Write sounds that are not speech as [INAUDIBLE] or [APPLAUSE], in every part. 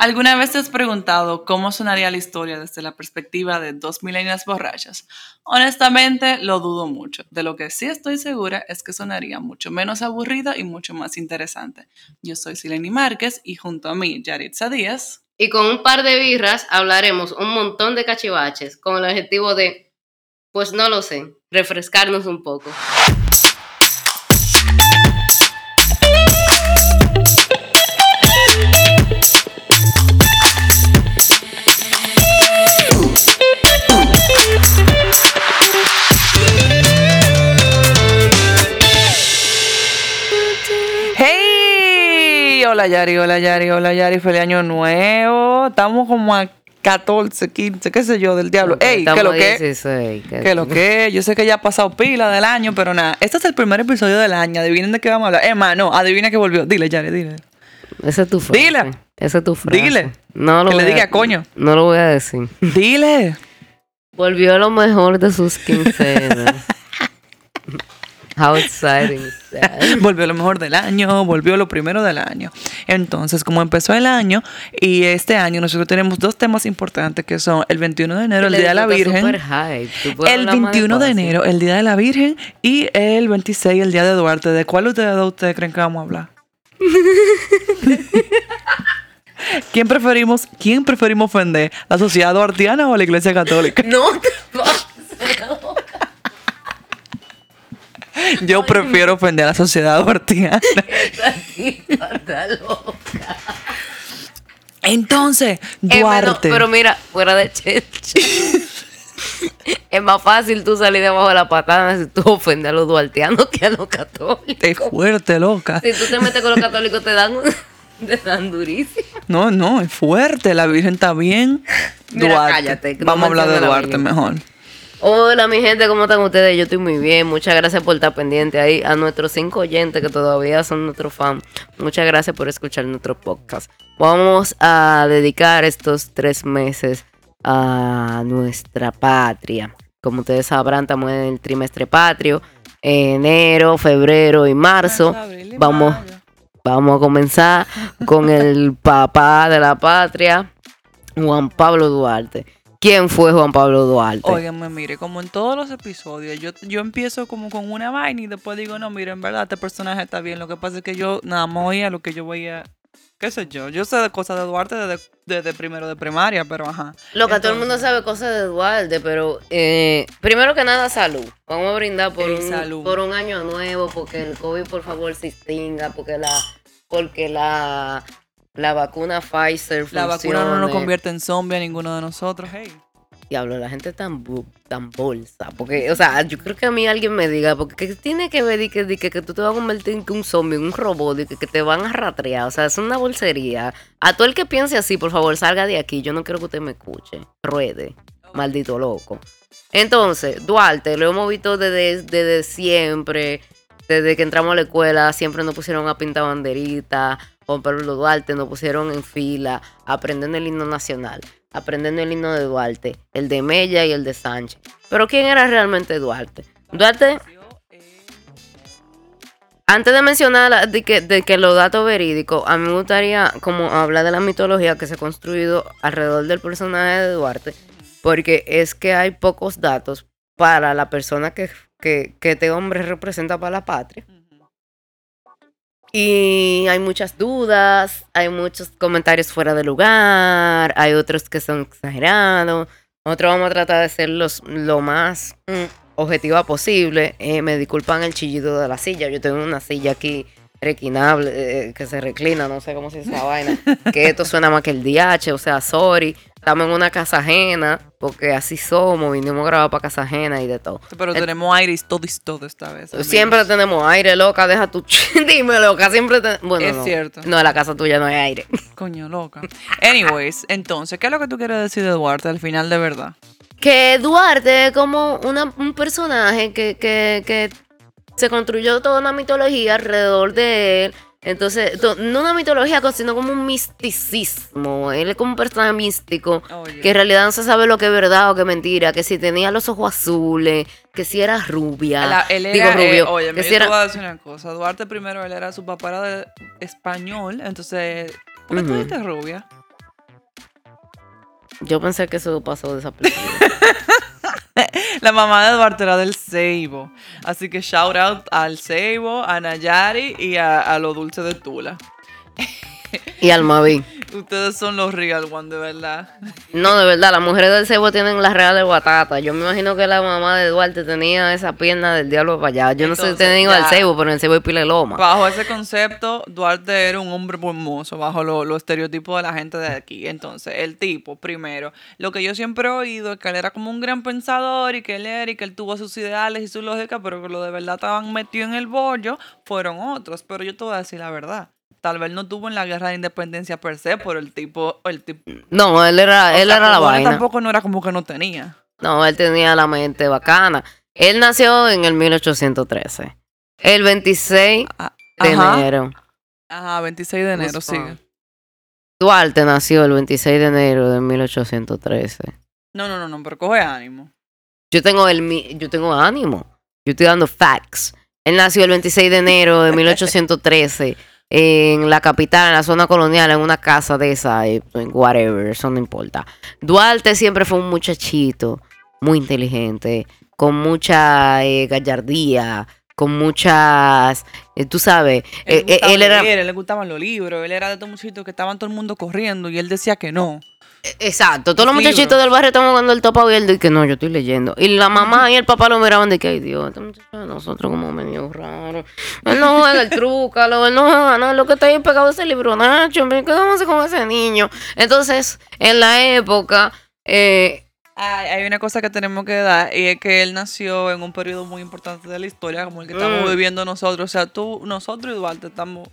¿Alguna vez te has preguntado cómo sonaría la historia desde la perspectiva de dos milenias borrachas? Honestamente, lo dudo mucho. De lo que sí estoy segura es que sonaría mucho menos aburrido y mucho más interesante. Yo soy Sileni Márquez y junto a mí, Yaritza Díaz. Y con un par de birras hablaremos un montón de cachivaches con el objetivo de, pues no lo sé, refrescarnos un poco. Hola Yari, hola Yari, hola Yari, feliz año nuevo. Estamos como a 14, 15, qué sé yo, del diablo. ¡Ey! ¿Qué lo que? 16, ¿Qué lo que? Yo sé que ya ha pasado pila del año, pero nada. Este es el primer episodio del año. Adivinen de qué vamos a hablar. Emma, no, adivina que volvió. Dile, Yari, dile. Esa es tu frase. Dile. Esa es tu frase. Dile. No lo Que le voy a- diga, coño. No lo voy a decir. Dile. Volvió lo mejor de sus quincenas. [LAUGHS] How exciting is that? Volvió lo mejor del año, volvió lo primero del año. Entonces, como empezó el año y este año nosotros tenemos dos temas importantes que son el 21 de enero, el Día de la Virgen. El hablar más 21 de enero, el Día de la Virgen y el 26, el Día de Duarte. ¿De cuál de ustedes dos ustedes creen que vamos a hablar? [LAUGHS] ¿Quién preferimos, ¿Quién preferimos ofender? ¿La sociedad duartiana o la iglesia católica? No pases. Yo prefiero ofender a la sociedad [LAUGHS] loca. Entonces, Es menos- Duarte. pero mira, fuera de chelcha. es más fácil tú salir debajo de la patada si tú ofendes a los duartianos que a los católicos. Es fuerte, loca. Si tú te metes con los católicos te dan, te dan durísimo. No, no, es fuerte. La Virgen está bien. Mira, Duarte. cállate, no Vamos a hablar de Duarte mejor. Hola mi gente, ¿cómo están ustedes? Yo estoy muy bien. Muchas gracias por estar pendiente ahí. A nuestros cinco oyentes que todavía son nuestros fans. Muchas gracias por escuchar nuestro podcast. Vamos a dedicar estos tres meses a nuestra patria. Como ustedes sabrán, estamos en el trimestre patrio. Enero, febrero y marzo. Vamos, vamos a comenzar con el [LAUGHS] papá de la patria, Juan Pablo Duarte. ¿Quién fue Juan Pablo Duarte? Óigame, mire, como en todos los episodios, yo, yo empiezo como con una vaina y después digo, no, mire, en verdad este personaje está bien. Lo que pasa es que yo nada más oía lo que yo veía, qué sé yo. Yo sé de cosas de Duarte desde, desde primero de primaria, pero ajá. Lo que todo el mundo sabe cosas de Duarte, pero eh, primero que nada, salud. Vamos a brindar por, un, salud. por un año nuevo, porque el COVID por favor se extinga, porque la, porque la, la vacuna Pfizer La vacuna no nos convierte en zombie a ninguno de nosotros, hey. Diablo, la gente tan, bu- tan bolsa. Porque, o sea, yo creo que a mí alguien me diga, porque ¿qué tiene que ver y que, di que, que tú te vas a convertir en un zombie, en un robot, y que, que te van a rastrear. O sea, es una bolsería. A todo el que piense así, por favor, salga de aquí. Yo no quiero que usted me escuche. Ruede. Maldito loco. Entonces, Duarte, lo hemos visto desde, desde siempre. Desde que entramos a la escuela, siempre nos pusieron a pintar banderitas. Juan Pablo Duarte nos pusieron en fila, aprendiendo el himno nacional, aprendiendo el himno de Duarte, el de Mella y el de Sánchez. Pero ¿quién era realmente Duarte? Duarte, antes de mencionar de que, de que los datos verídicos, a mí me gustaría como hablar de la mitología que se ha construido alrededor del personaje de Duarte, porque es que hay pocos datos para la persona que, que este hombre representa para la patria. Y hay muchas dudas, hay muchos comentarios fuera de lugar, hay otros que son exagerados. Nosotros vamos a tratar de ser los, lo más mm, objetiva posible. Eh, me disculpan el chillido de la silla. Yo tengo una silla aquí reclinable, eh, que se reclina, no sé cómo se dice esa vaina. Que esto suena más que el DH, o sea, sorry. Estamos en una casa ajena, porque así somos, vinimos a grabar para casa ajena y de todo. Pero tenemos aire y todo y todo esta vez. amigos. Siempre tenemos aire, loca, deja tu... [LAUGHS] Dime, loca, siempre te... Bueno, Es no. cierto. No, en la casa tuya no hay aire. [LAUGHS] Coño, loca. Anyways, entonces, ¿qué es lo que tú quieres decir de Duarte al final de verdad? Que Duarte es como una- un personaje que, que, que se construyó toda una mitología alrededor de él. Entonces, to- no una mitología, sino como un misticismo. Él es como un personaje místico. Que en realidad no se sabe lo que es verdad o que es mentira. Que si tenía los ojos azules, que si era rubia. La- él era, digo rubio. eh, oye, que si te era- voy a decir una cosa. Duarte primero, él era su papá era de español, entonces, ¿por qué dices rubia? Yo pensé que eso pasó desapercibido. [LAUGHS] [LAUGHS] La mamá de Duarte era del Ceibo. Así que shout out al Ceibo, a Nayari y a, a lo dulce de Tula. [LAUGHS] y al [LAUGHS] Mavi. Ustedes son los real one, de verdad. No, de verdad, las mujeres del cebo tienen las reales batata. Yo me imagino que la mamá de Duarte tenía esa pierna del diablo para allá. Yo no sé si Entonces, tenía al cebo, pero en el cebo hay pile loma. Bajo ese concepto, Duarte era un hombre hermoso, bajo los lo estereotipos de la gente de aquí. Entonces, el tipo, primero, lo que yo siempre he oído es que él era como un gran pensador y que él era y que él tuvo sus ideales y su lógica, pero que lo de verdad estaban metidos en el bollo fueron otros. Pero yo te voy a decir la verdad. Tal vez no tuvo en la guerra de independencia per se, pero el tipo, el tipo. No, él era, o él sea, era la vaina. Tampoco no era como que no tenía. No, él tenía la mente bacana. Él nació en el 1813. El 26 Ah, de Ajá. enero. Ajá, 26 de enero, wrong? Duarte nació el 26 de enero de 1813. No, no, no, no, pero coge ánimo. Yo tengo el mi- yo tengo ánimo. Yo estoy dando facts. Él nació el 26 de enero de 1813 en la capital, en la zona colonial, en una casa de esa, eh, en whatever, eso no importa. Duarte siempre fue un muchachito muy inteligente, con mucha eh, gallardía, con muchas, eh, tú sabes, Él, eh, eh, él era leer, él le gustaban los libros, él era de estos muchachitos que estaban todo el mundo corriendo y él decía que no. Exacto, todos los Libro. muchachitos del barrio estaban jugando el topa abierto y que no, yo estoy leyendo. Y la mamá y el papá lo miraban de que, ay Dios, este muchacho de nosotros como medio raro. Él no juega el trúcalo, él no juega nada, lo que está ahí pegado es el libro, Nacho, ¿qué vamos a hacer con ese niño? Entonces, en la época, eh, Ay, hay una cosa que tenemos que dar y es que él nació en un periodo muy importante de la historia, como el que estamos Mm. viviendo nosotros. O sea, tú, nosotros y Duarte estamos.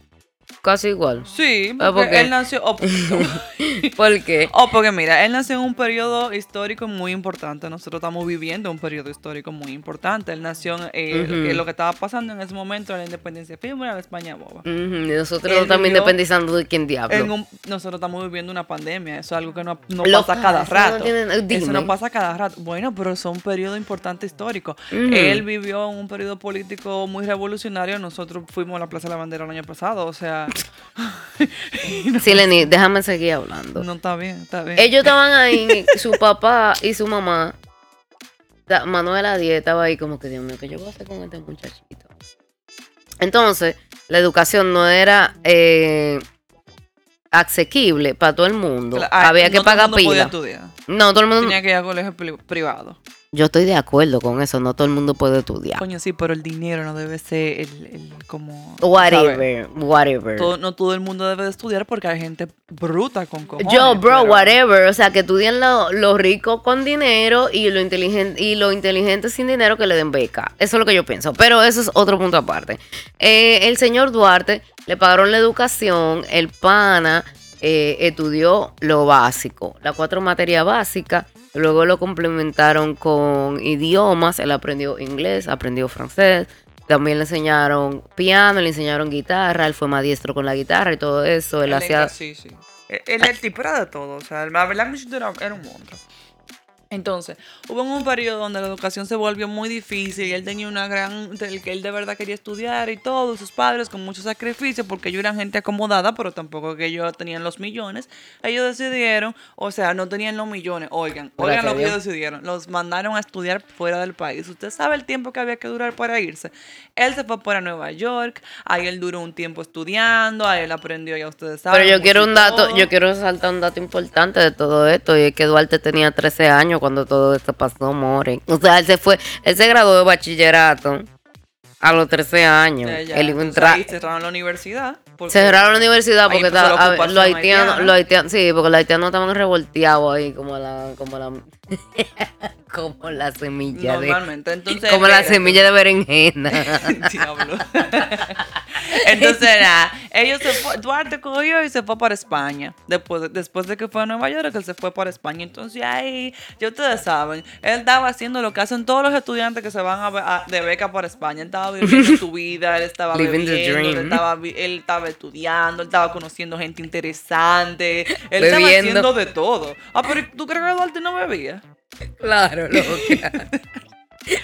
Casi igual. Sí, Ah, ¿por porque qué? él nació. Oh, [LAUGHS] ¿Por qué? [LAUGHS] oh, porque mira, él nació en un periodo histórico muy importante. Nosotros estamos viviendo un periodo histórico muy importante. Él nació en eh, lo que estaba pasando en ese momento era la independencia de la España boba. Y nosotros Él vivió independizando de quién diablo. Un- nosotros estamos viviendo una pandemia, eso es algo que no, pasa cada no rato. eso no pasa cada rato. Bueno, pero es un periodo importante histórico. Él vivió en un periodo político muy revolucionario, nosotros fuimos a la Plaza de la Bandera el año pasado, o sea, [LAUGHS] Sí, Lenny, déjame seguir hablando. no está bien, está bien. Ellos estaban ahí, su papá y su mamá. Manuela Díez estaba ahí como que, Dios mío, ¿qué yo voy a hacer con este muchachito? Entonces, la educación no era eh, asequible para todo el mundo. Había no que todo el pagar podía estudiar. No, todo el mundo... Tenía que ir a colegio pri- privado. Yo estoy de acuerdo con eso, no todo el mundo puede estudiar. Coño, sí, pero el dinero no debe ser el, el como... Whatever, whatever. Todo- no todo el mundo debe de estudiar porque hay gente bruta con cojones. Yo, bro, pero- whatever. O sea, que estudien lo- los ricos con dinero y lo inteligente y lo inteligente sin dinero que le den beca. Eso es lo que yo pienso. Pero eso es otro punto aparte. Eh, el señor Duarte le pagaron la educación, el pana eh, estudió lo básico, las cuatro materias básicas. Luego lo complementaron con idiomas. Él aprendió inglés, aprendió francés. También le enseñaron piano, le enseñaron guitarra. Él fue maestro con la guitarra y todo eso. Él Él hacía Sí, sí. Él, él- el tipo era de todo. O sea, la verdad, era un monstruo. Entonces, hubo un periodo donde la educación se volvió muy difícil y él tenía una gran. del que él de verdad quería estudiar y todo, sus padres con mucho sacrificio, porque ellos eran gente acomodada, pero tampoco que ellos tenían los millones. Ellos decidieron, o sea, no tenían los millones. Oigan, oigan lo que ellos decidieron. Los mandaron a estudiar fuera del país. Usted sabe el tiempo que había que durar para irse. Él se fue para Nueva York, ahí él duró un tiempo estudiando, ahí él aprendió, ya ustedes saben. Pero yo quiero un dato, todo. yo quiero resaltar un dato importante de todo esto, y es que Duarte tenía 13 años cuando todo esto pasó, more. O sea, él se fue, él se graduó de bachillerato a los 13 años. Ya, ya. Él ahí cerraron la universidad. cerraron la universidad porque estaba- ver, los haitianos, los haitianos, sí, porque los haitianos estaban revolteados ahí como la, como la, [LAUGHS] como la semilla de. Entonces, como la espérate. semilla de berenjena. [LAUGHS] Diablo. [LAUGHS] [LAUGHS] Entonces, nada, ellos se fue, Duarte cogió y se fue para España. Después, de- después de que fue a Nueva York, él se fue para España. Entonces, ahí, ya ustedes saben, él estaba haciendo lo que hacen todos los estudiantes que se van a, be- a- de beca para España. Él estaba viviendo [LAUGHS] su vida, él estaba bebiendo, él estaba, vi- él estaba estudiando, él estaba conociendo gente interesante, él estaba haciendo de todo. Ah, pero ¿tú crees que Duarte no bebía? Claro, loca. [LAUGHS]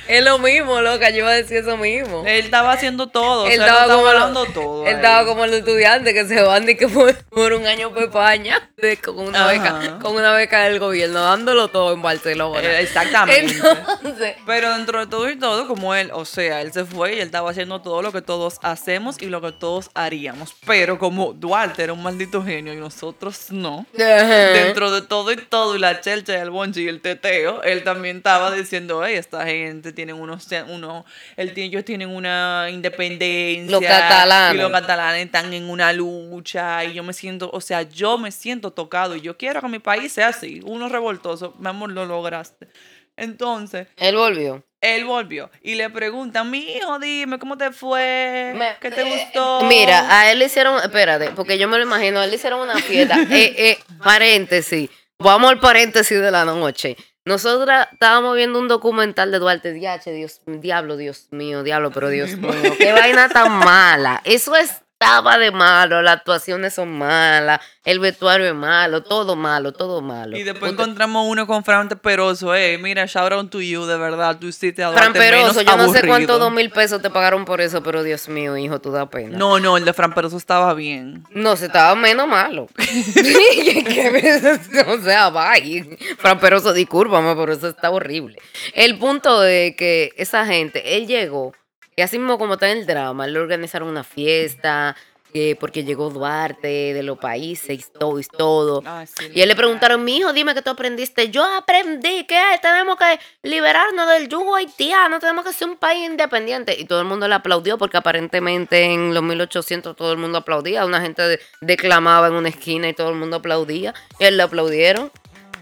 Es lo mismo, loca, yo iba a decir eso mismo. Él estaba haciendo todo, Él o sea, él estaba como lo- hablando todo. Él ahí. estaba como los estudiantes que se van de que por, por un año por España de- con una Ajá. beca, con una beca del gobierno, dándolo todo en Barcelona. Eh, exactamente. Entonces, Pero dentro de todo y todo, como él, o sea, él se fue y él estaba haciendo todo lo que todos hacemos y lo que todos haríamos. Pero como Duarte era un maldito genio y nosotros no, dentro de todo y todo, y la chelcha, el bonche y el teteo, él también estaba diciendo, hey, esta gente tienen unos, uno, tiene- ellos tienen una independencia. Los catalanes. Y los catalanes están en una lucha y yo me siento, o sea, yo me siento tocado y yo quiero que mi país sea así, uno revoltoso, mi amor, lo lograste. Entonces, él volvió. él volvió y le pregunta, mi hijo, dime, ¿cómo te fue? Me- ¿Qué te eh, gustó? Mira, a él le hicieron, espérate, porque yo me lo imagino, a él le hicieron una fiesta. [LAUGHS] eh, eh, paréntesis, vamos al paréntesis de la noche. Nosotras estábamos viendo un documental de Duarte Diache, Dios, diablo, Dios mío, diablo, pero Dios mío, qué vaina tan mala. Eso estaba de malo, las actuaciones son malas, el vestuario es malo, todo malo, todo malo. Y después encontramos uno con Fran Peroso, eh, mira, shout out to you, de verdad, tú hiciste a Fran Peroso, yo no sé cuántos dos mil pesos te pagaron por eso, pero Dios mío, hijo, tú da pena. No, no, el de Fran Peroso estaba bien. No, se estaba menos malo. [LAUGHS] [LAUGHS] [LAUGHS] O sea, bye. Fran Peroso, discúlpame, pero eso está horrible. El punto es que esa gente, él llegó, y así mismo como está en el drama, le organizaron una fiesta, eh, porque llegó Duarte de los países y todo, y todo. Sí, Y él le preguntaron, mi hijo, dime que tú aprendiste. Yo aprendí que tenemos que liberarnos del yugo haitiano, tenemos que ser un país independiente. Y todo el mundo le aplaudió porque aparentemente en los 1800 todo el mundo aplaudía. Una gente de- declamaba en una esquina y todo el mundo aplaudía. Y él le aplaudieron.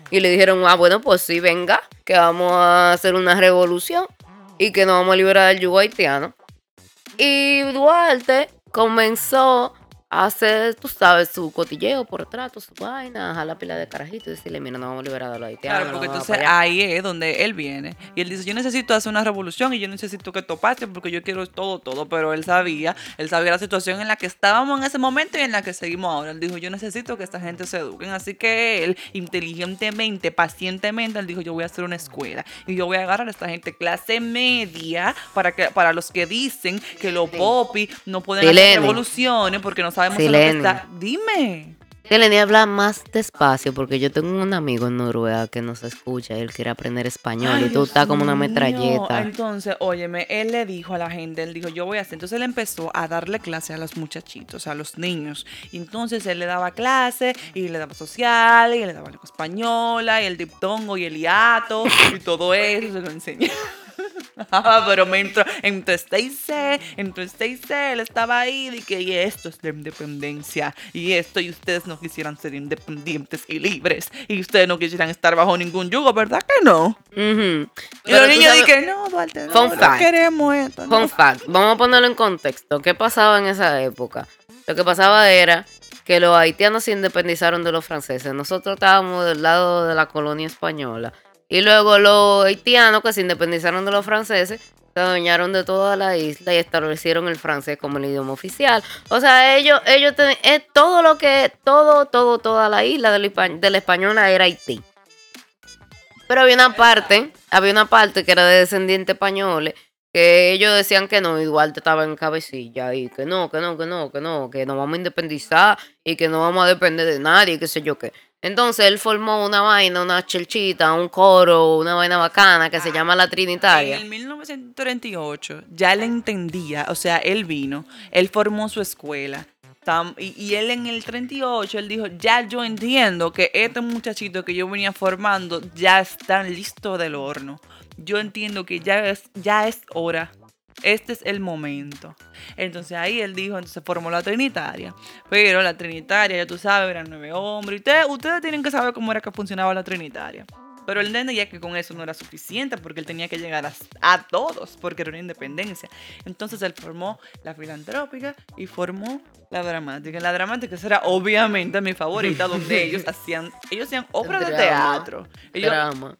Y le dijeron, ah, bueno, pues sí, venga, que vamos a hacer una revolución y que nos vamos a liberar del yugo haitiano. Y Duarte comenzó a hacer, tú sabes, su cotilleo por trato, su vaina, a la pila de carajito y decirle, mira, nos vamos a liberar de los haitianos. Claro, porque entonces para allá". ahí es donde él viene. Y él dice, yo necesito hacer una revolución y yo necesito que topase porque yo quiero todo, todo. Pero él sabía, él sabía la situación en la que estábamos en ese momento y en la que seguimos ahora. Él dijo, yo necesito que esta gente se eduquen. Así que él, inteligentemente, pacientemente, él dijo, yo voy a hacer una escuela. Y yo voy a agarrar a esta gente clase media para que para los que dicen que los popis no pueden hacer revoluciones porque no sabemos en lo que Silene. está. Dime. Tienen que hablar más despacio porque yo tengo un amigo en Noruega que nos escucha y él quiere aprender español Ay, y tú Dios estás como una mío. metralleta. Entonces, óyeme, él le dijo a la gente, él dijo, yo voy a hacer. Entonces él empezó a darle clase a los muchachitos, a los niños. Y entonces él le daba clase y le daba social y le daba lengua española y el diptongo y el hiato y todo eso se lo enseñaba. Ah, pero mientras Stacy, entre Stacy, él estaba ahí de que y esto es la independencia y esto y ustedes no quisieran ser independientes y libres y ustedes no quisieran estar bajo ningún yugo, ¿verdad que no? Ujú. Y Pero los niños dicen, no, Duarte, no, no fact. queremos esto. no". Fun fact, vamos a ponerlo en contexto. ¿Qué pasaba en esa época? Lo que pasaba era que los haitianos se independizaron de los franceses. Nosotros estábamos del lado de la colonia española. Y luego los haitianos que se independizaron de los franceses se adueñaron de toda la isla y establecieron el francés como el idioma oficial. O sea, ellos, ellos ten- es todo lo que, todo, todo, toda la isla de la, española era Haití. Pero había una parte, había una parte que era de descendientes españoles, que ellos decían que no, y Duarte estaba en cabecilla, y que no, que no, que no, que no, que nos vamos a independizar y que no vamos a depender de nadie, qué sé yo qué. Entonces él formó una vaina, una chelchita, un coro, una vaina bacana que se llama La Trinitaria. En el 1938 ya él entendía, o sea, él vino, él formó su escuela. tam- Y, y él en el 38, él dijo, ya yo entiendo que este muchachito que yo venía formando ya están listos del horno. Yo entiendo que ya es, ya es hora. Este es el momento. Entonces ahí él dijo, entonces formó la Trinitaria. Pero la Trinitaria, ya tú sabes, eran nueve hombres. Ustedes tienen que saber cómo era que funcionaba la Trinitaria. Pero él entendía que con eso no era suficiente porque él tenía que llegar a, a todos porque era una independencia. Entonces él formó la filantrópica y formó la dramática. La dramática era obviamente mi favorita donde [LAUGHS] ellos hacían, ellos hacían obras de Drama. teatro. Ellos- Drama.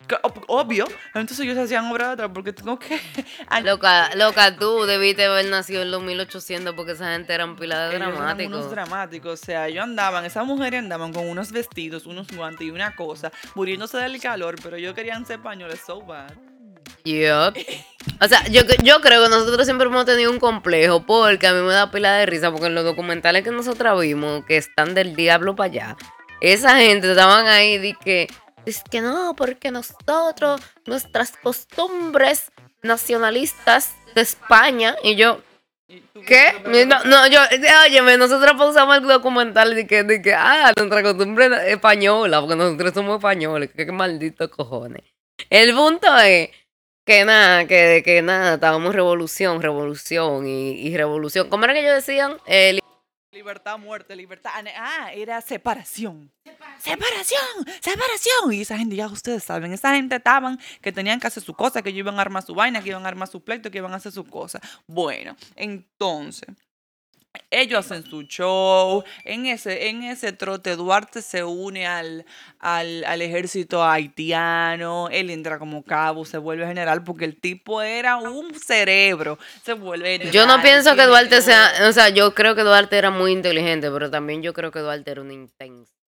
obvio. Entonces ellos hacían obras de teatro porque tengo que... [LAUGHS] Loca, loca, tú debiste haber nacido en los 1800 porque esa gente eran pila de dramáticos. unos dramáticos, o sea, ellos andaban, esas mujeres andaban con unos vestidos, unos guantes y una cosa, muriéndose del calor, pero ellos querían ser españoles so bad. O sea, yo, yo creo que nosotros siempre hemos tenido un complejo porque a mí me da pila de risa porque en los documentales que nosotros vimos que están del diablo para allá, esa gente estaban ahí de que, es que no, porque nosotros, nuestras costumbres nacionalistas de España y yo, ¿Qué? No, no, yo, óyeme, nosotros pausamos el documental de que, de que, ah, nuestra costumbre española, porque nosotros somos españoles, que qué maldito cojones. El punto es que nada, que, que nada, estábamos revolución, revolución y, y revolución. ¿Cómo era que ellos decían? Eh, Libertad, muerte, libertad. Ah, era separación. Separación, separación. Y esa gente, ya ustedes saben, esa gente estaban que tenían que hacer su cosa, que ellos iban a armar su vaina, que iban a armar su pleito, que iban a hacer su cosa. Bueno, entonces, ellos hacen su show. En ese, en ese trote, Duarte se une al, al, ejército haitiano. Él entra como cabo, se vuelve general, porque el tipo era un cerebro. Se vuelve. Yo no pienso que Duarte sea. O sea, yo creo que Duarte era muy inteligente, pero también yo creo que Duarte era un intenso.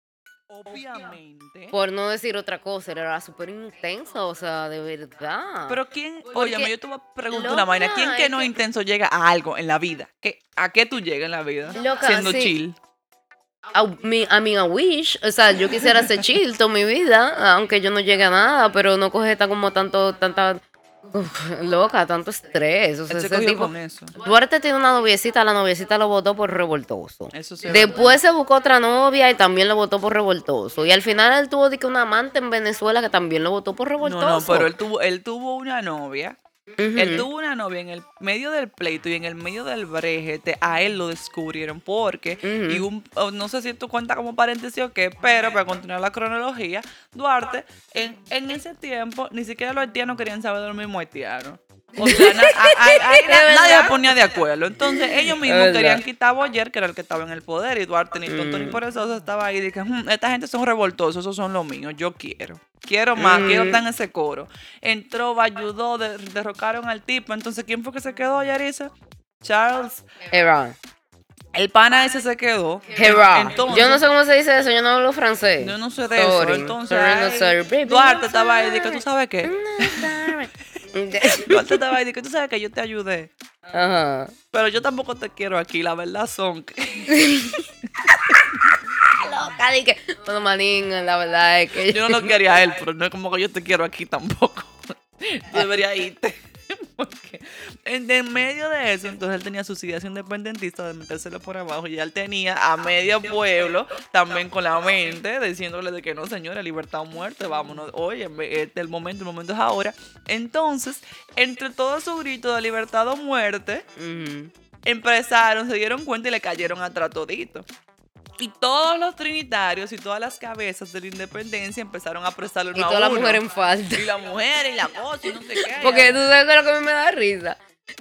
Obviamente. Por no decir otra cosa, era súper intenso, o sea, de verdad. Pero quién, oye, yo te voy a preguntar una vaina, ¿quién que no es intenso llega a algo en la vida? ¿Qué, ¿A qué tú llegas en la vida? siendo chill. A mi, a wish, o sea, yo quisiera ser chill toda mi vida, aunque yo no llegue a nada, pero no coge como tanto, tanta loca, tanto estrés. O sea, ese tipo, Duarte tiene una noviecita, la noviecita lo votó por revoltoso. Después se buscó otra novia y también lo votó por revoltoso. Y al final él tuvo que un amante en Venezuela que también lo votó por revoltoso. No, no, pero él tuvo, él tuvo una novia él tuvo una novia en el medio del pleito y en el medio del brejete, a él lo descubrieron porque, y un, oh, no sé si tú cuentas como paréntesis o qué, pero para continuar la cronología, Duarte, en, en ese tiempo, ni siquiera los haitianos querían saber de lo mismo haitiano. O sea, [LAUGHS] nadie se ponía de acuerdo. Entonces, ellos mismos querían quitar a Boyer, que era el que estaba en el poder, y Duarte ni tonto ni mm. por eso estaba ahí dije, hmm, esta gente son revoltosos, esos son los míos, yo quiero. Quiero más, quiero mm. estar en ese coro. Entró, ayudó, derrocaron al tipo. Entonces, ¿quién fue que se quedó, Yarisa? Charles. Heron. El pana ese se quedó. Entonces, yo no sé cómo se dice eso, yo no hablo francés. Yo no sé de eso. Entonces, Duarte estaba ahí y dije, ¿tú sabes qué? Duarte estaba ahí y dije, ¿tú sabes que yo te ayudé? Ajá. Pero yo tampoco te quiero aquí, la verdad son que... [LAUGHS] loca, dije, bueno, manín, la verdad es que... Yo no lo quería a él, pero no es como que yo te quiero aquí tampoco. [LAUGHS] Tú deberías irte. [LAUGHS] Porque en, medio de eso, entonces él tenía su ideas independentista de metérselo por abajo y él tenía a medio pueblo también con la mente diciéndole de que no, señora, libertad o muerte, vámonos, oye, este es el momento, el momento es ahora. Entonces, entre todo su grito de libertad o muerte, empezaron, se dieron cuenta y le cayeron atrás todito. Y todos los trinitarios y todas las cabezas de la independencia empezaron a prestarle una Y toda la mujer en falta. Y la mujer y la cosa y no sé qué. Porque tú sabes lo que a mí me da risa.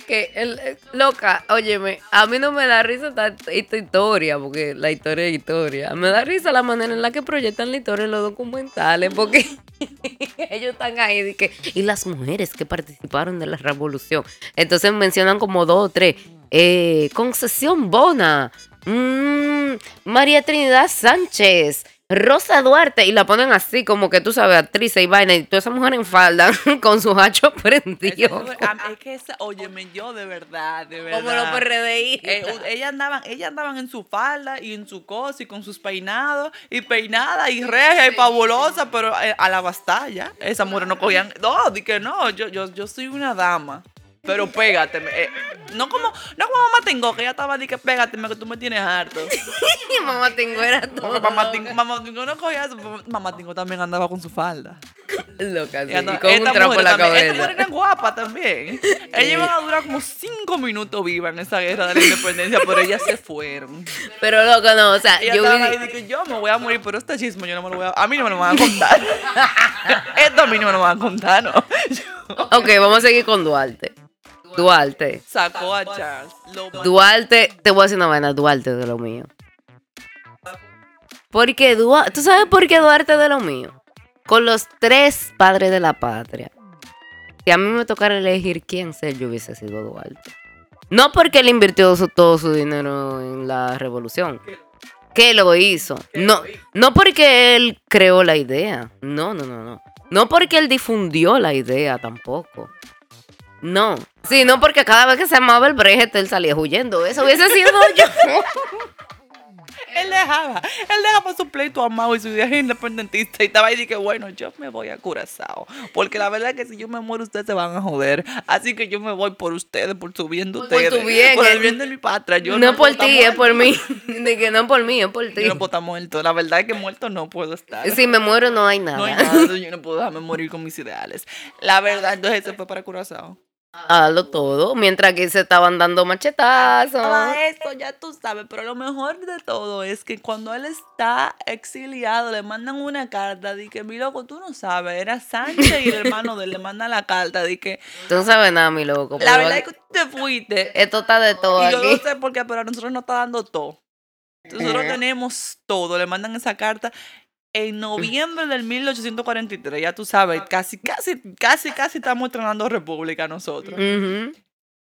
Que, el, eh, loca, óyeme, a mí no me da risa esta, historia, porque la historia es historia. Me da risa la manera en la que proyectan la historia en los documentales, porque [LAUGHS] ellos están ahí y, que, y las mujeres que participaron de la revolución. Entonces mencionan como dos o tres. Eh, concesión Bona, Mmm, María Trinidad Sánchez. Rosa Duarte, y la ponen así, como que tú sabes, actriz y vaina, y toda esa mujer en falda, [LAUGHS] con sus hachos prendidos. Es, que esa, óyeme, yo de verdad, de verdad. Como los PRDI. Eh, ellas, andaban, ellas andaban en su falda y en su cosa y con sus peinados, y peinada y regia y fabulosa, pero eh, a la bastalla. Esas mujeres no cogían. No, di que no, yo, yo, yo soy una dama. Pero pégate. Eh, no como, no como mamá tengo, que ella estaba diciendo que pégate, que tú me tienes harto. [LAUGHS] mamá tengo era todo. Mamá tengo, mamá tengo no cogía eso. Mamá tengo también andaba con su falda. Loca, sí. Y con un trapo en la cabeza. Esta mujer era guapa también. [LAUGHS] Ella iba a durar como cinco minutos viva en esa guerra de la independencia, pero ellas se fueron. Pero loca, no, o sea, ella yo estaba vi... que yo me voy a morir, pero este chisme yo no me lo voy a... A mí no me lo van a contar. [LAUGHS] Esto a mí no me lo van a contar, ¿no? ok, vamos a seguir con Duarte. Duarte. Sacó a Charles. Duarte, te voy a decir una vaina, Duarte de lo mío. Porque Duarte, ¿tú sabes por qué Duarte de lo mío? Con los tres padres de la patria. Si a mí me tocara elegir quién ser, yo hubiese sido Duarte. No porque él invirtió todo su dinero en la revolución. Que lo hizo. No, no porque él creó la idea. No, no, no, no. No porque él difundió la idea tampoco. No. Sí, no, porque cada vez que se llamaba el brejete, él salía huyendo. Eso hubiese sido yo. [LAUGHS] Él dejaba, él dejaba su pleito amado y su viaje independentista y estaba ahí y dije, bueno, yo me voy a Curazao, porque la verdad es que si yo me muero ustedes se van a joder, así que yo me voy por ustedes, por su bien de Por ustedes, tu bien, por el eh. bien de mi patria. Yo no, es por ti, es por mí. [LAUGHS] De que no por mí, es por ti. Yo no puedo estar muerto, la verdad es que muerto no puedo estar. Si me muero, no hay nada. No hay nada, [LAUGHS] yo no puedo dejarme morir con mis ideales. La verdad, entonces se fue para Curazao. Hazlo todo. Mientras que se estaban dando machetazos. Todo esto ya tú sabes, pero lo mejor de todo es que cuando él está exiliado, le mandan una carta de que, mi loco, tú no sabes, era Sánchez y el [LAUGHS] hermano de él le mandan la carta de que, Tú no sabes nada, mi loco. la verdad es que tú te fuiste. Esto está de todo Y yo no sé por qué, pero a nosotros nos está dando todo. Nosotros [LAUGHS] tenemos todo, le mandan esa carta. En [LAUGHS] noviembre del 1843, ya tú sabes, casi, casi, casi, casi estamos estrenando República nosotros. Ujú.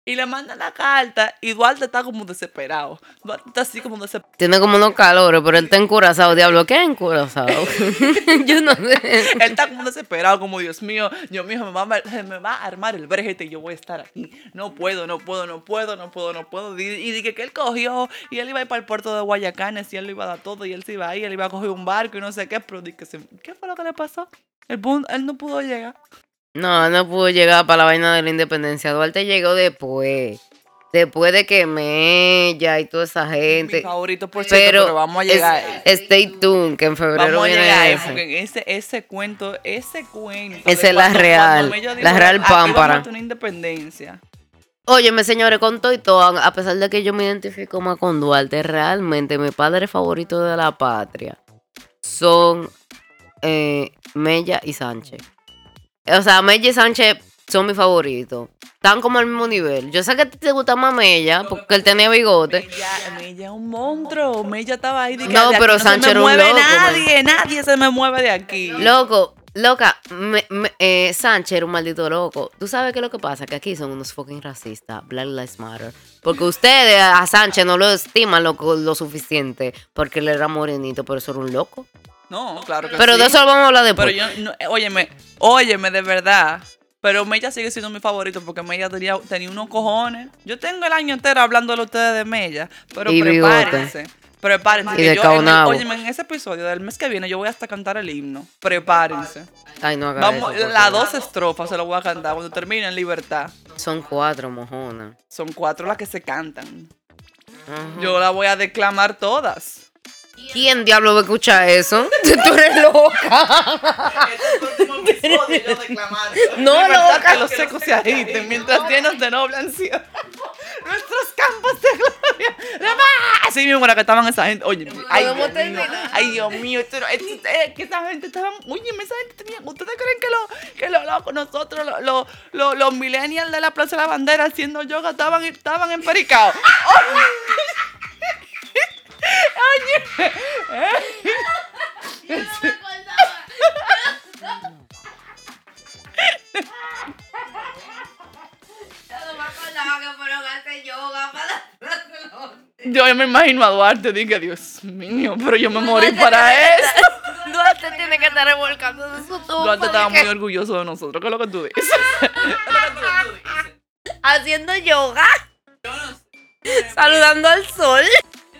Y le mandan la carta y Duarte está como desesperado. Duarte está así como desesperado. Tiene como unos calores, pero él está encurazado. Diablo, ¿qué es encurazado? [LAUGHS] Yo no sé. Él está como desesperado, como Dios mío, Dios mío, me va, a, se me va a armar el brejete y yo voy a estar aquí. No puedo, no puedo, no puedo, no puedo, no puedo. Y, y dije que él cogió y él iba a ir para el puerto de Guayacanes y él le iba a dar todo y él se iba ahí, él iba a coger un barco y no sé qué, pero dije que se- ¿qué fue lo que le pasó? Pu- él no pudo llegar. No, no pudo llegar para la vaina de la independencia. Duarte llegó después. Después de que Mella y toda esa Mi gente. favorito, por cierto, pero, Pero, vamos a es- llegar ahí. stay tuned, que en febrero Vamos a viene llegar ahí, ese. ese, ese cuento, ese cuento. Esa es la real, la real "Aquí vamos a pámpara". una independencia. Óyeme, señores, con todo y todo, a pesar de que yo me identifico más con Duarte, realmente mi padre favorito de la patria son eh, Mella y Sánchez. O sea, Mella y Sánchez son mis favoritos. Están como al mismo nivel. Yo sé que a ti te gusta más Mella, porque él tenía bigote. Mella, Mella es un monstruo. Mella estaba ahí. de que No, de pero se Sánchez me era un mueve loco, nadie, nadie se me mueve de aquí. Loco, loca, me- me- eh, Sánchez era un maldito loco. ¿Tú sabes qué es lo que pasa? Que aquí son unos fucking racistas. Black Lives Matter. Porque ustedes a Sánchez no lo estiman lo, lo suficiente porque él era morenito, pero eso era un loco. No, claro que Pero sí. de eso lo vamos a hablar Pero después. yo, no, óyeme, óyeme, de verdad. Pero Mella sigue siendo mi favorito porque Mella tenía, tenía unos cojones. Yo tengo el año entero hablándole a ustedes de Mella. Pero Y bigote. prepárense. Prepárense. Y de yo en el- óyeme, en ese episodio del mes que viene yo voy hasta cantar el himno. Prepárense. Ay, no haga Vamos, eso, las dos estrofas se las voy a cantar cuando termine en libertad. Son cuatro, mojona. Son cuatro las que se cantan. Ajá. Yo las voy a declamar todas. ¿Quién diablo va a escuchar eso? [LAUGHS] Tú eres loca. No, loca. que los secos se agiten mientras llenos de noble ansiedad. Nuestros campos de gloria. Así mismo la que estaban esa gente. Oye, ay, ay, Dios mío. esto, esto- eh, que esa gente estaba. Oye, esa gente tenía. ¿Ustedes creen que, lo, que lo, lo- nosotros, lo- lo- lo- los millennials de la Plaza de la Bandera haciendo yoga estaban, estaban empericados? [LAUGHS] Oye, yo me imagino a Duarte. Dije, Dios mío, pero yo me morí para eso. Duarte tiene que estar revolcando de su tumba. Duarte estaba muy orgulloso de nosotros. ¿Qué es lo que tú dices? que- [LAUGHS] Haciendo yoga. Saludando al sol.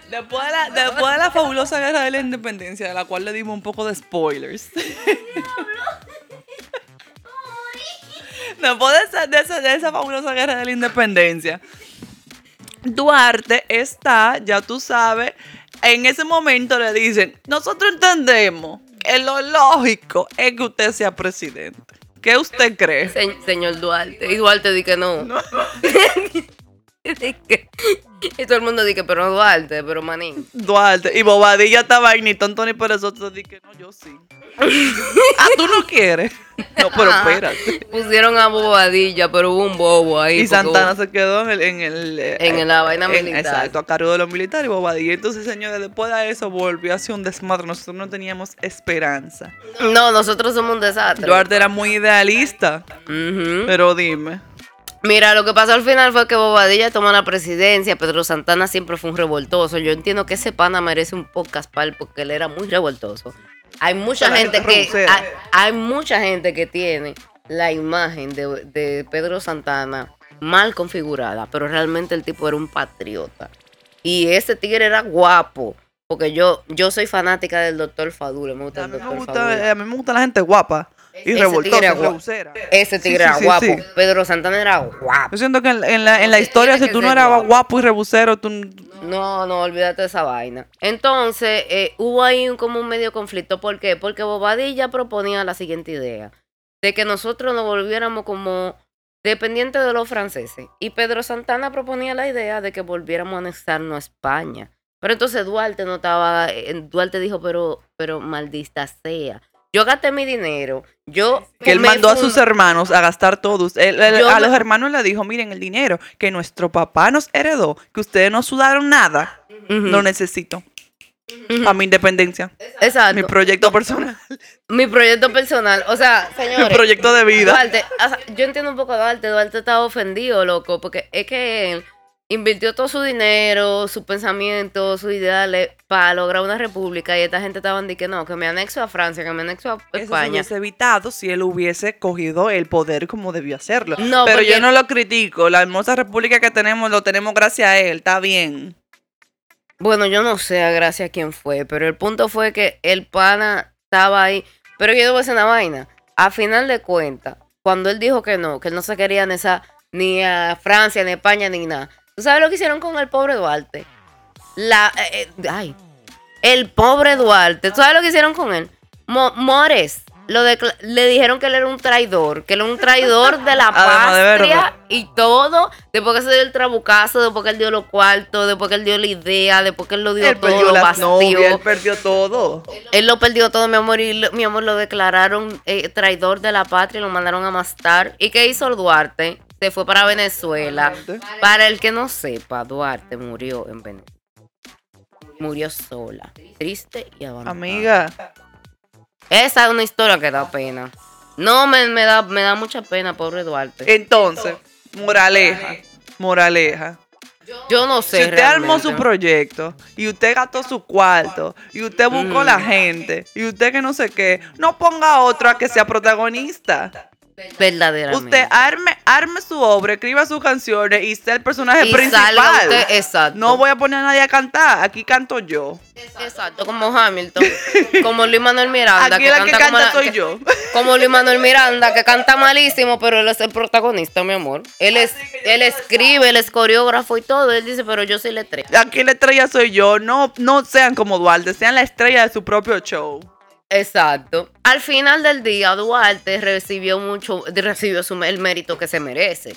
Después de, la, después de la fabulosa guerra de la independencia, de la cual le dimos un poco de spoilers. después de esa, de, esa, de esa fabulosa guerra de la independencia, Duarte está, ya tú sabes, en ese momento le dicen, nosotros entendemos que lo lógico es que usted sea presidente. ¿Qué usted cree? Se- señor Duarte. Y Duarte dice que no. [LAUGHS] [LAUGHS] y todo el mundo dice, pero no Duarte, pero manín. Duarte. Y Bobadilla estaba ahí, ni tonto ni perezoso. Dije, no, yo sí. ah, tú no quieres. No, pero espérate. Pusieron a Bobadilla, pero hubo un bobo ahí. Y Santana hubo- se quedó en el. En, el, eh, la vaina en- militar. Exacto, a cargo de los militares y Bobadilla. Entonces, señores, después de eso volvió hacia un desmadre. Nosotros no teníamos esperanza. No, nosotros somos un desastre. Duarte era muy idealista. Pero dime. Mira, lo que pasó al final fue que Bobadilla tomó la presidencia, Pedro Santana siempre fue un revoltoso. Yo entiendo que ese pana merece un podcast para él porque él era muy revoltoso. Hay mucha gente que hay, hay mucha gente que tiene la imagen de, de Pedro Santana mal configurada, pero realmente el tipo era un patriota. Y ese tigre era guapo. Porque yo, yo soy fanática del doctor Fadule. Me gusta A el doctor Fadule. a mí me gusta la gente guapa y Ese tigre era guapo. Ese tigre sí, era sí, guapo. sí. Pedro Santana era guapo. Yo siento que en, en la, en la historia, si tú no eras guapo. guapo y rebusero, tú... No, no, olvídate de esa vaina. Entonces, eh, hubo ahí un, como un medio conflicto. ¿Por qué? Porque Bobadilla proponía la siguiente idea. De que nosotros nos volviéramos como dependientes de los franceses. Y Pedro Santana proponía la idea de que volviéramos a anexarnos a España. Pero entonces Duarte no estaba... eh, Duarte dijo, pero, pero maldita sea. Yo gasté mi dinero. Yo... Que él mandó a sus hermanos a gastar todos. Él- él- Yo a me- los hermanos le dijo, miren, el dinero que nuestro papá nos heredó, que ustedes no sudaron nada, Ujú, lo necesito. ujú. Para mi independencia. Exacto. Mi proyecto personal. Mi proyecto personal. O sea, [LAUGHS] Mi señores. proyecto de vida. Duarte, o sea, yo entiendo un poco a Duarte. Duarte estaba ofendido, loco, porque es que él invirtió todo su dinero, sus pensamientos, sus ideales para lograr una república y esta gente estaban de que no, que me anexo a Francia, que me anexo a Eso se España. hubiese evitado si él hubiese cogido el poder como debió hacerlo. No, Pero yo no lo critico. La hermosa república que tenemos lo tenemos gracias a él. Está bien. Bueno, yo no sé a gracia a quién fue, pero el punto fue que el pana estaba ahí. Pero yo debo decir una vaina. A final de cuentas, cuando él dijo que no, que él no se quería esa, ni a Francia, ni a España, ni nada. ¿Tú sabes lo que hicieron con el pobre Duarte? La, eh, eh, ay, el pobre Duarte. ¿Tú sabes lo que hicieron con él? Mo- Mores. Lo decla- le dijeron que él era un traidor, que él era un traidor de la [LAUGHS] de patria y todo. Después que se dio el trabucazo, después que él dio los cuartos, después que él dio la idea, después que él lo dio Él todo, perdió lo bastió. él perdió todo. Él lo perdió todo, mi amor, y lo- mi amor lo declararon eh, traidor de la patria y lo mandaron a mastar. ¿Y qué hizo el Duarte? Se fue para Venezuela. Para el que no sepa, Duarte murió en Venezuela. Murió sola, triste y abandonada. Amiga, Esa es una historia que da pena. No, me, me da, me da mucha pena, pobre Duarte. entonces, moraleja, moraleja. Yo no sé. Si usted armó su realmente. proyecto y usted gastó su cuarto y usted buscó Mm. la gente y usted que no sé qué, no ponga a otro a que sea protagonista. Verdaderamente. Usted arme, arme su obra, escriba sus canciones y sea el personaje y principal. salga usted, exacto. No voy a poner a nadie a cantar, aquí canto yo. Exacto, como Hamilton. [LAUGHS] como Luis Manuel Miranda. Aquí la que como canta la- soy que- yo. Como Luis Manuel Miranda, que canta malísimo, pero él es el protagonista, mi amor. Él es, él escribe, él es coreógrafo y todo. Él dice, pero yo soy la estrella. Aquí la estrella soy yo. No, no sean como Duarte, sean la estrella de su propio show. Exacto. Al final del día, Duarte recibió mucho, recibió su- el mérito que se merece.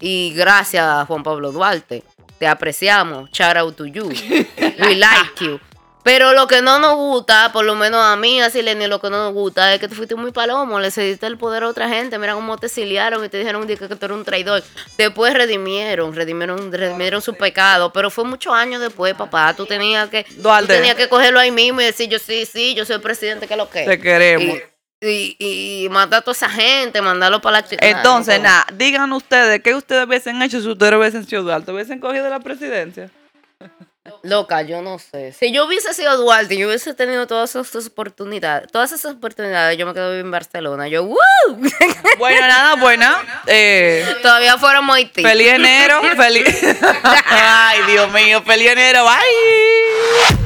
Y gracias Juan Pablo Duarte. Te apreciamos. Shout out to you. [LAUGHS] We like you. Pero lo que no nos gusta, por lo menos a mí, a Silenia, lo que no nos gusta es que tú fuiste muy palomo, le cediste el poder a otra gente, mira cómo te exiliaron y te dijeron que, que tú eres un traidor. Después redimieron, redimieron, redimieron su pecado, pero fue muchos años después, papá. Tú tenías que, tú tenías que cogerlo ahí mismo y decir, yo sí, sí, yo soy el presidente, que lo que. Te queremos. Y, y, y matar a toda esa gente, mandarlo para la chica. Entonces, nada, digan ustedes, ¿qué ustedes hubiesen hecho si ustedes hubiesen sido Duarte? ¿Hubiesen cogido la presidencia? Loca, yo no sé. Si yo hubiese sido Duarte y yo hubiese tenido todas esas oportunidades, todas esas oportunidades, yo me quedo en Barcelona. Yo, ¡woo! [LAUGHS] Bueno, nada, buena. Eh, [LAUGHS] Todavía fuéramos Haití. feliz enero. Feliz. [LAUGHS] Ay, Dios mío, feliz enero. Bye.